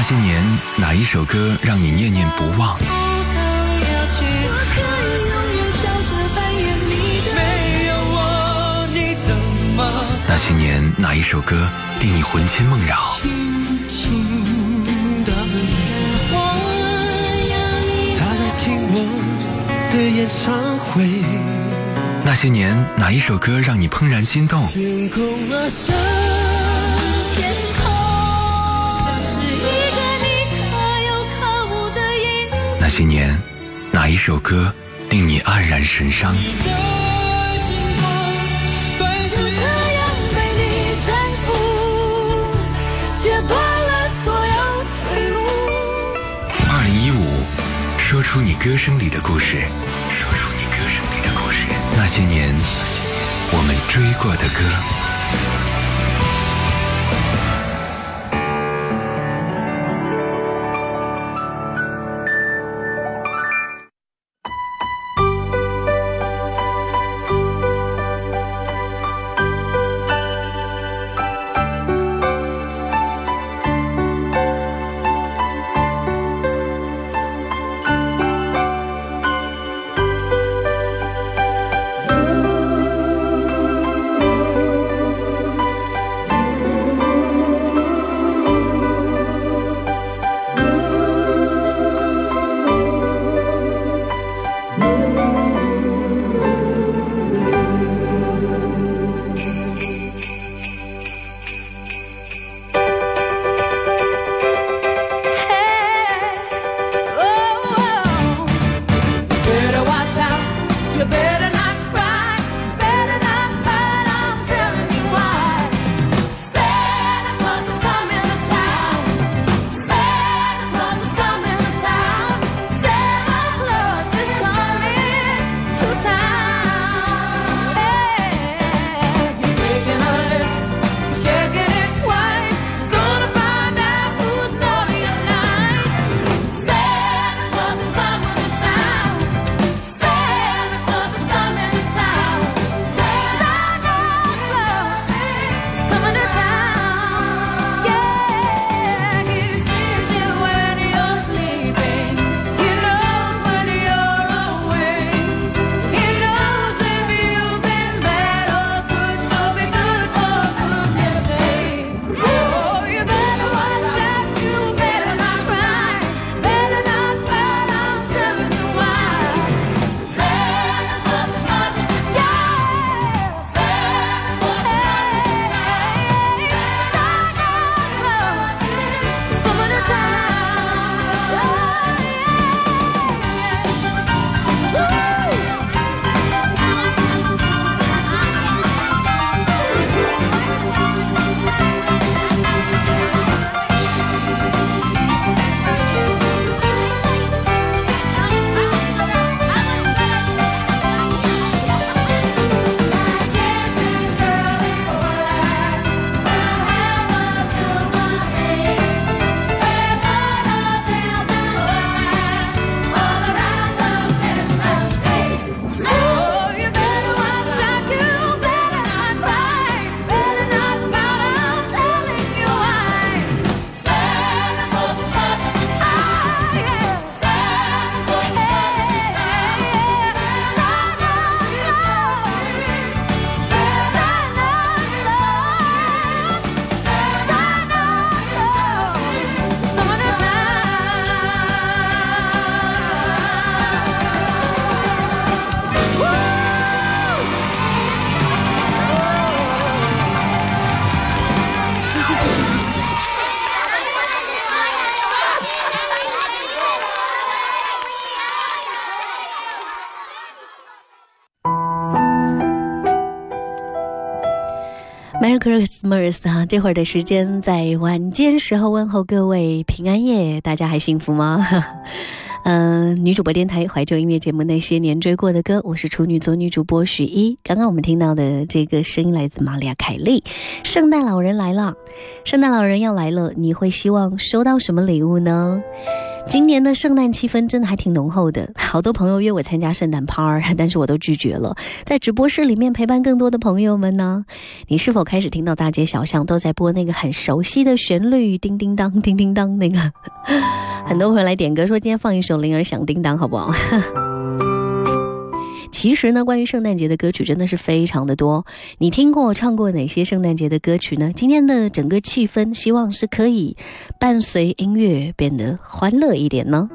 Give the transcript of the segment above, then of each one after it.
那些年，哪一首歌让你念念不忘？那些年，哪一首歌令你魂牵梦绕？那些年，哪一首歌让你怦然心动？些年，哪一首歌令你黯然神伤？二零一五，说出你歌声里的故事。说出你歌声里的故事。那些年，我们追过的歌。Christmas 哈，这会儿的时间在晚间时候问候各位平安夜，大家还幸福吗？嗯，女主播电台怀旧音乐节目那些年追过的歌，我是处女座女主播许一。刚刚我们听到的这个声音来自玛利亚凯莉。圣诞老人来了，圣诞老人要来了，你会希望收到什么礼物呢？今年的圣诞气氛真的还挺浓厚的，好多朋友约我参加圣诞趴，但是我都拒绝了。在直播室里面陪伴更多的朋友们呢，你是否开始听到大街小巷都在播那个很熟悉的旋律？叮叮当，叮叮当，那个 很多朋友来点歌说今天放一首《铃儿响叮当》，好不好？其实呢，关于圣诞节的歌曲真的是非常的多。你听过、唱过哪些圣诞节的歌曲呢？今天的整个气氛，希望是可以伴随音乐变得欢乐一点呢。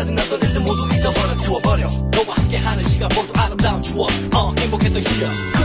짜증났던 일들 모두 잊어버려 지워버려. 너와 함께하는 시간 모두 아름다운 추억. 어 행복했던 기억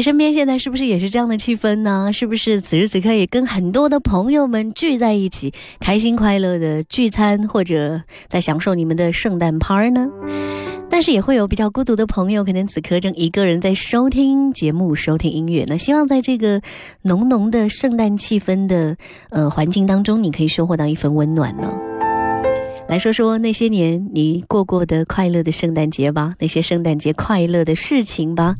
身边现在是不是也是这样的气氛呢？是不是此时此刻也跟很多的朋友们聚在一起，开心快乐的聚餐，或者在享受你们的圣诞趴呢？但是也会有比较孤独的朋友，可能此刻正一个人在收听节目、收听音乐。那希望在这个浓浓的圣诞气氛的呃环境当中，你可以收获到一份温暖呢。来说说那些年你过过的快乐的圣诞节吧，那些圣诞节快乐的事情吧。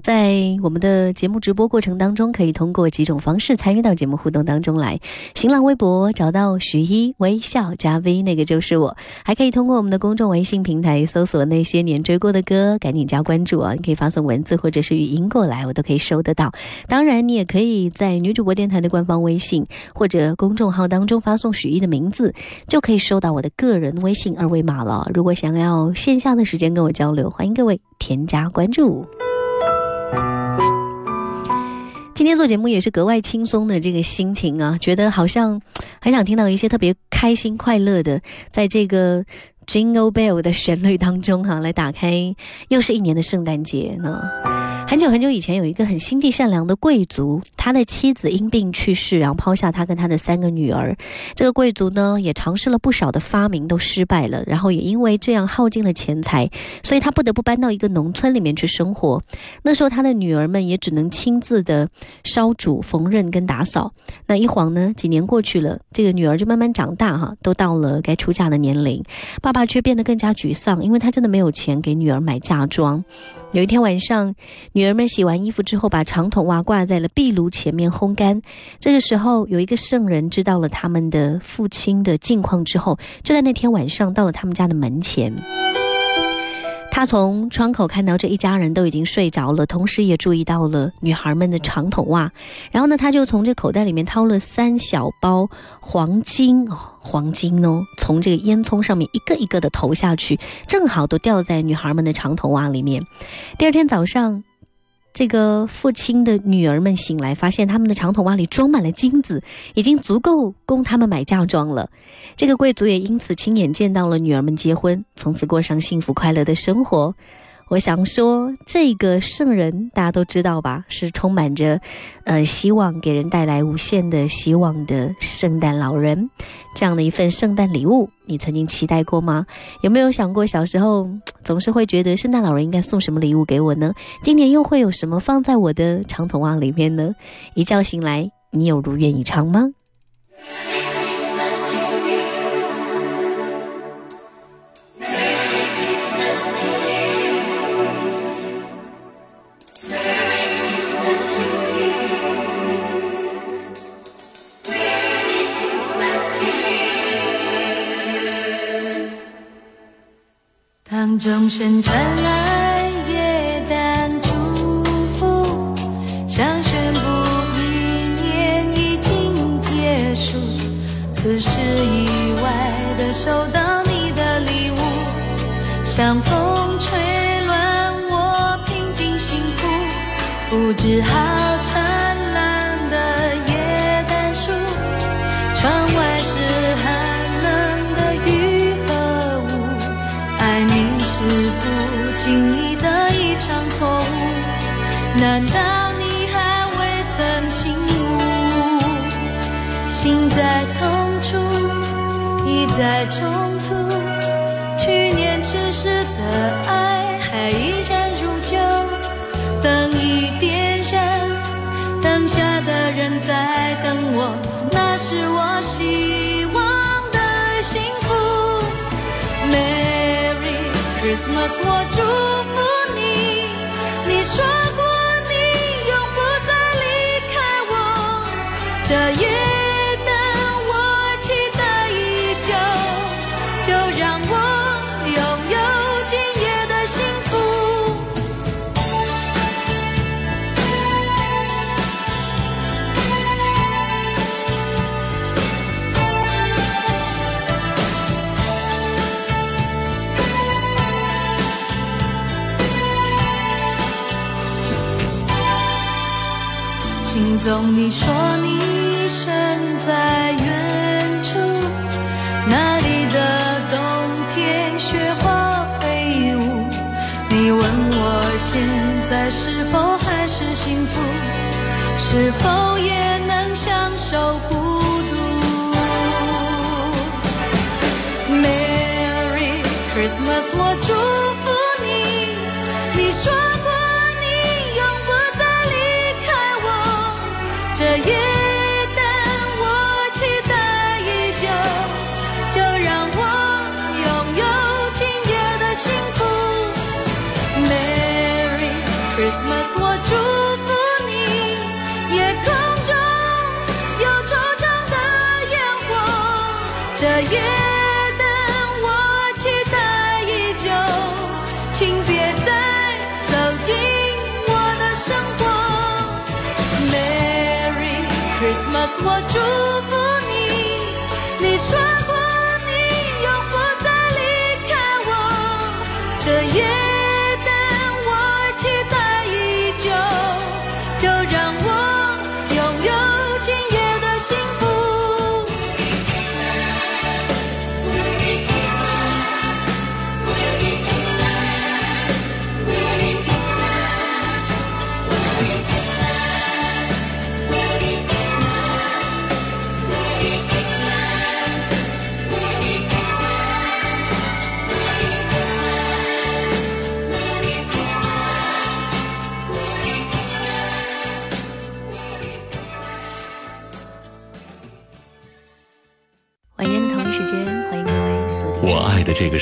在我们的节目直播过程当中，可以通过几种方式参与到节目互动当中来。新浪微博找到许一微笑加 V，那个就是我。还可以通过我们的公众微信平台搜索那些年追过的歌，赶紧加关注啊！你可以发送文字或者是语音过来，我都可以收得到。当然，你也可以在女主播电台的官方微信或者公众号当中发送许一的名字，就可以收到我的个。个人微信二维码了。如果想要线下的时间跟我交流，欢迎各位添加关注。今天做节目也是格外轻松的这个心情啊，觉得好像很想听到一些特别开心快乐的，在这个。Jingle Bell 的旋律当中，哈，来打开又是一年的圣诞节呢。很久很久以前，有一个很心地善良的贵族，他的妻子因病去世，然后抛下他跟他的三个女儿。这个贵族呢，也尝试了不少的发明，都失败了。然后也因为这样耗尽了钱财，所以他不得不搬到一个农村里面去生活。那时候，他的女儿们也只能亲自的烧煮、缝纫跟打扫。那一晃呢，几年过去了，这个女儿就慢慢长大，哈，都到了该出嫁的年龄。爸爸却变得更加沮丧，因为他真的没有钱给女儿买嫁妆。有一天晚上，女儿们洗完衣服之后，把长筒袜挂在了壁炉前面烘干。这个时候，有一个圣人知道了他们的父亲的近况之后，就在那天晚上到了他们家的门前。他从窗口看到这一家人都已经睡着了，同时也注意到了女孩们的长筒袜。然后呢，他就从这口袋里面掏了三小包黄金哦，黄金哦，从这个烟囱上面一个一个的投下去，正好都掉在女孩们的长筒袜里面。第二天早上。这个父亲的女儿们醒来，发现他们的长筒袜里装满了金子，已经足够供他们买嫁妆了。这个贵族也因此亲眼见到了女儿们结婚，从此过上幸福快乐的生活。我想说，这个圣人大家都知道吧？是充满着，呃，希望给人带来无限的希望的圣诞老人。这样的一份圣诞礼物，你曾经期待过吗？有没有想过小时候总是会觉得圣诞老人应该送什么礼物给我呢？今年又会有什么放在我的长筒袜里面呢？一觉醒来，你有如愿以偿吗？钟声传来，夜淡祝福，想宣布一年已经结束。此时意外的收到你的礼物，像风吹乱我平静幸福，不知好在冲突，去年痴实的爱还依然如旧，灯已点燃，等下的人在等我，那是我希望的幸福。Merry。Christmas，我祝福你。你说过你永不再离开我，这夜。总你说你身在远处，那里的冬天雪花飞舞。你问我现在是否还是幸福，是否也能享受孤独？Merry Christmas，我祝祝福你夜空中有惆怅的烟火这夜的我期待已久请别再走进我的生活 merry christmas 我祝福你你说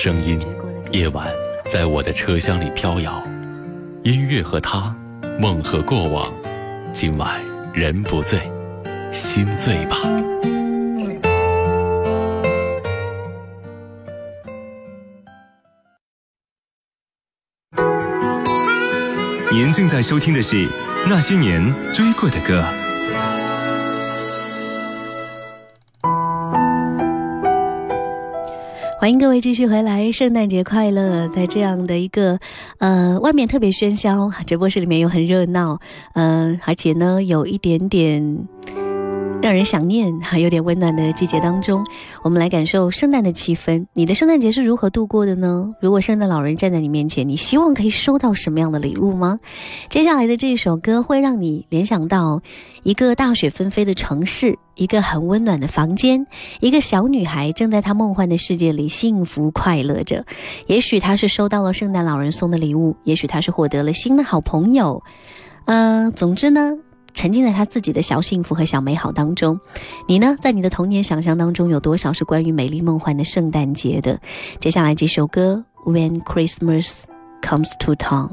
声音，夜晚在我的车厢里飘摇，音乐和他，梦和过往，今晚人不醉，心醉吧。您正在收听的是那些年追过的歌。欢迎各位继续回来，圣诞节快乐！在这样的一个，呃，外面特别喧嚣，直播室里面又很热闹，嗯，而且呢，有一点点。让人想念，还有点温暖的季节当中，我们来感受圣诞的气氛。你的圣诞节是如何度过的呢？如果圣诞老人站在你面前，你希望可以收到什么样的礼物吗？接下来的这首歌会让你联想到一个大雪纷飞的城市，一个很温暖的房间，一个小女孩正在她梦幻的世界里幸福快乐着。也许她是收到了圣诞老人送的礼物，也许她是获得了新的好朋友。嗯，总之呢。沉浸在他自己的小幸福和小美好当中，你呢？在你的童年想象当中，有多少是关于美丽梦幻的圣诞节的？接下来这首歌《When Christmas Comes to Town》。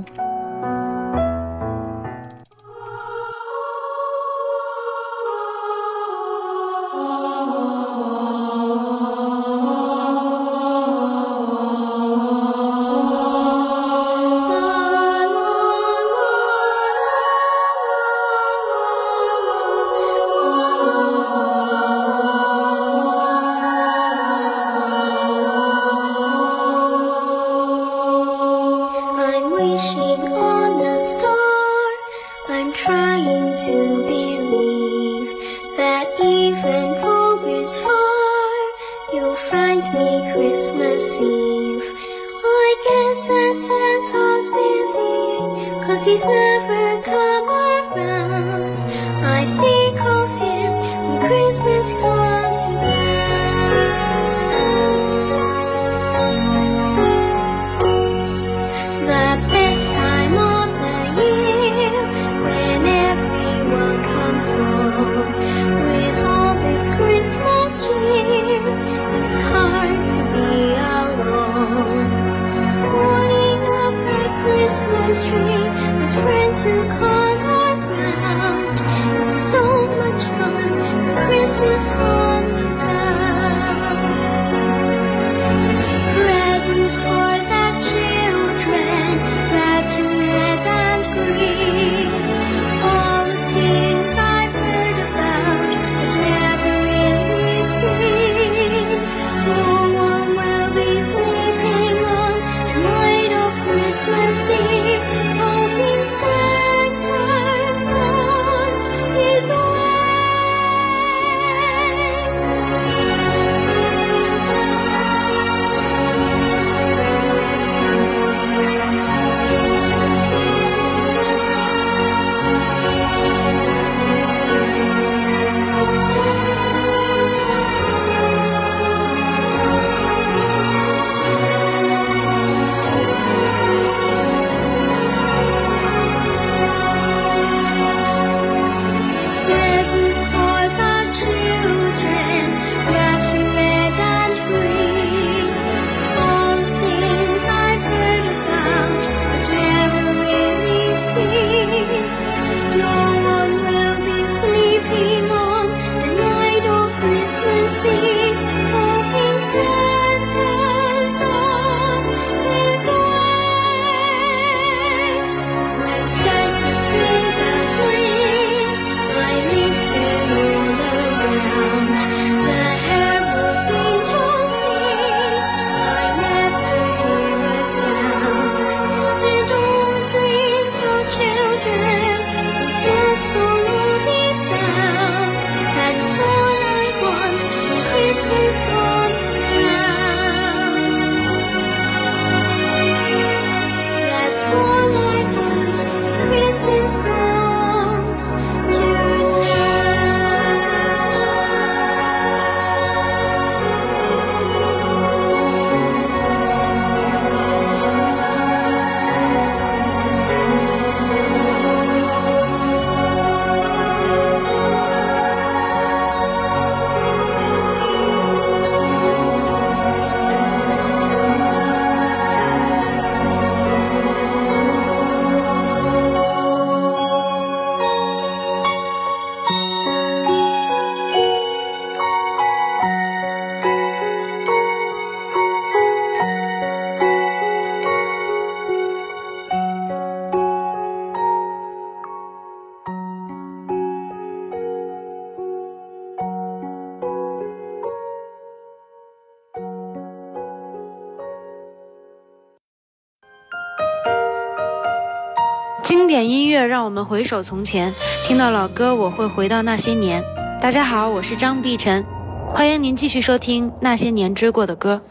让我们回首从前，听到老歌我会回到那些年。大家好，我是张碧晨，欢迎您继续收听那些年追过的歌。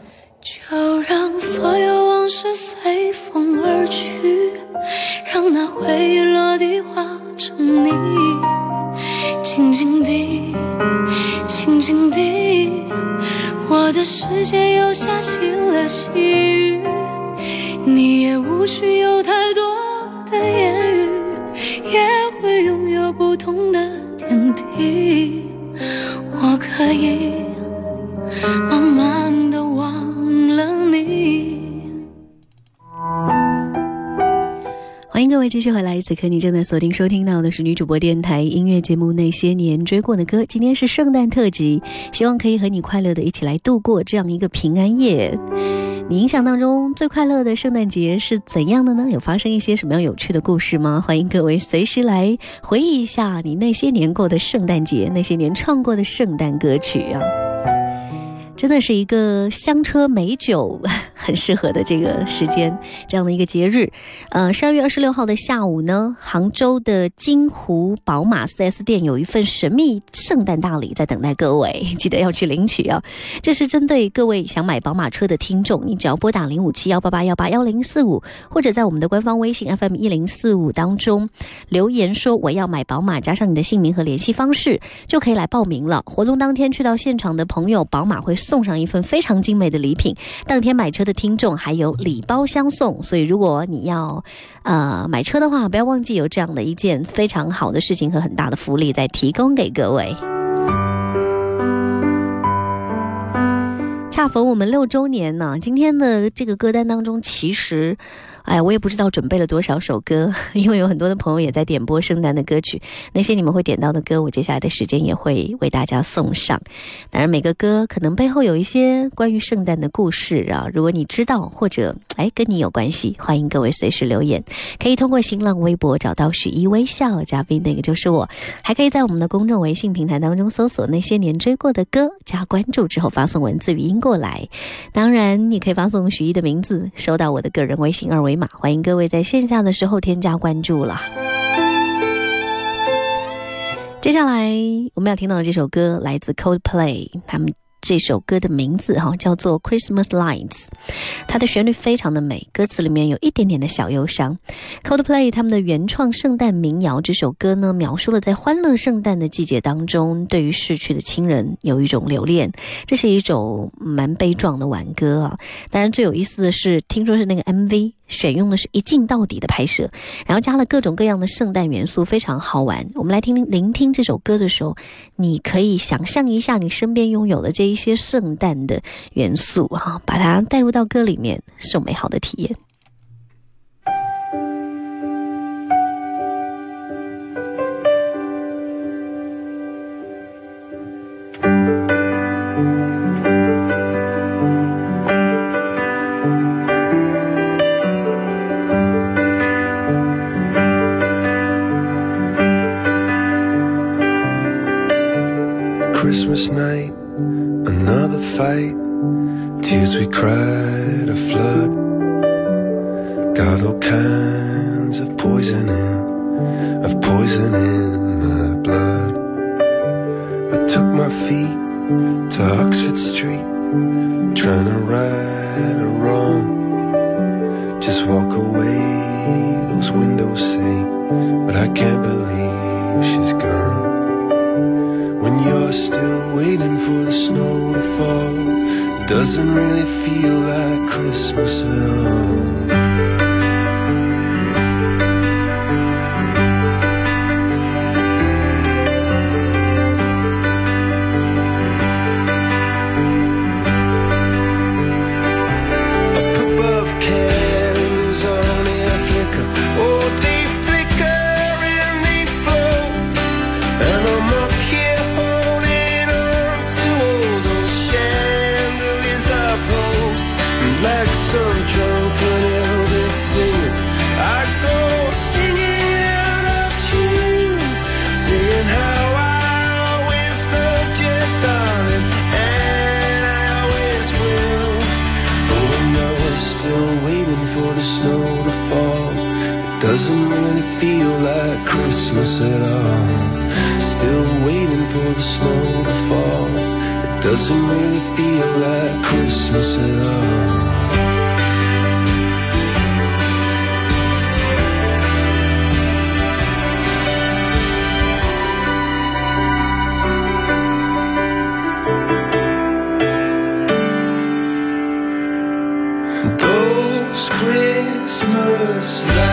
就让所有往事随风而去，让那回忆落地化成泥，静静地，静静地，我的世界又下起了细雨，你也无需有太多的我可以慢慢的忘了你。欢迎各位继续回来，此刻你正在锁定收听到的是女主播电台音乐节目《那些年追过的歌》。今天是圣诞特辑，希望可以和你快乐的一起来度过这样一个平安夜。你印象当中最快乐的圣诞节是怎样的呢？有发生一些什么样有趣的故事吗？欢迎各位随时来回忆一下你那些年过的圣诞节，那些年唱过的圣诞歌曲啊。真的是一个香车美酒 很适合的这个时间，这样的一个节日。呃，十二月二十六号的下午呢，杭州的金湖宝马 4S 店有一份神秘圣诞大礼在等待各位，记得要去领取啊！这是针对各位想买宝马车的听众，你只要拨打零五七幺八八幺八幺零四五，或者在我们的官方微信 FM 一零四五当中留言说我要买宝马，加上你的姓名和联系方式，就可以来报名了。活动当天去到现场的朋友，宝马会。送送上一份非常精美的礼品，当天买车的听众还有礼包相送，所以如果你要，呃，买车的话，不要忘记有这样的一件非常好的事情和很大的福利在提供给各位。恰逢我们六周年呢，今天的这个歌单当中，其实。哎，我也不知道准备了多少首歌，因为有很多的朋友也在点播圣诞的歌曲。那些你们会点到的歌，我接下来的时间也会为大家送上。当然，每个歌可能背后有一些关于圣诞的故事啊。如果你知道或者哎跟你有关系，欢迎各位随时留言。可以通过新浪微博找到许一微笑嘉宾，那个就是我。还可以在我们的公众微信平台当中搜索那些年追过的歌，加关注之后发送文字语音过来。当然，你可以发送许一的名字，收到我的个人微信二维。码，欢迎各位在线下的时候添加关注了。接下来我们要听到的这首歌来自 Coldplay，他们。这首歌的名字哈叫做《Christmas Lights》，它的旋律非常的美，歌词里面有一点点的小忧伤。Coldplay 他们的原创圣诞民谣这首歌呢，描述了在欢乐圣诞的季节当中，对于逝去的亲人有一种留恋。这是一种蛮悲壮的挽歌啊。当然最有意思的是，听说是那个 MV。选用的是一镜到底的拍摄，然后加了各种各样的圣诞元素，非常好玩。我们来听听聆听这首歌的时候，你可以想象一下你身边拥有的这一些圣诞的元素啊，把它带入到歌里面，是美好的体验。Christmas night, another fight. Tears we cried, a flood. Got all kinds of poison in, of poison Doesn't really feel like Christmas at all. Those Christmas lights